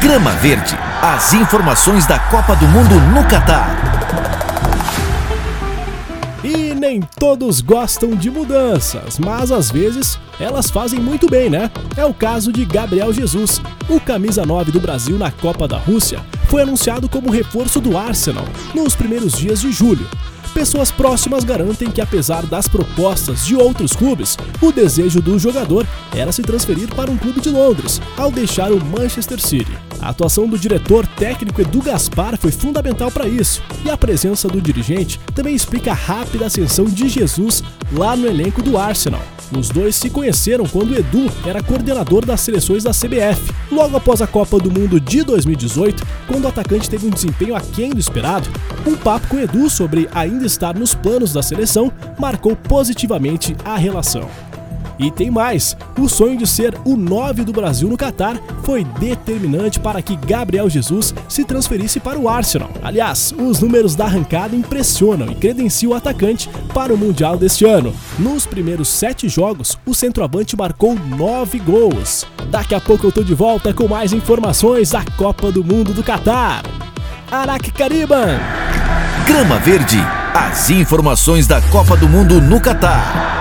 Grama Verde, as informações da Copa do Mundo no Catar. E nem todos gostam de mudanças, mas às vezes elas fazem muito bem, né? É o caso de Gabriel Jesus, o camisa 9 do Brasil na Copa da Rússia. Foi anunciado como reforço do Arsenal nos primeiros dias de julho. Pessoas próximas garantem que, apesar das propostas de outros clubes, o desejo do jogador era se transferir para um clube de Londres, ao deixar o Manchester City. A atuação do diretor técnico Edu Gaspar foi fundamental para isso, e a presença do dirigente também explica a rápida ascensão de Jesus lá no elenco do Arsenal. Os dois se conheceram quando Edu era coordenador das seleções da CBF. Logo após a Copa do Mundo de 2018, quando o atacante teve um desempenho aquém do esperado, um papo com Edu sobre ainda estar nos planos da seleção marcou positivamente a relação. E tem mais: o sonho de ser o 9 do Brasil no Catar foi determinante para que Gabriel Jesus se transferisse para o Arsenal. Aliás, os números da arrancada impressionam e credenciam o atacante para o Mundial deste ano. Nos primeiros sete jogos, o centroavante marcou nove gols. Daqui a pouco eu tô de volta com mais informações da Copa do Mundo do Catar. Araque Cariban! Grama Verde, as informações da Copa do Mundo no Catar.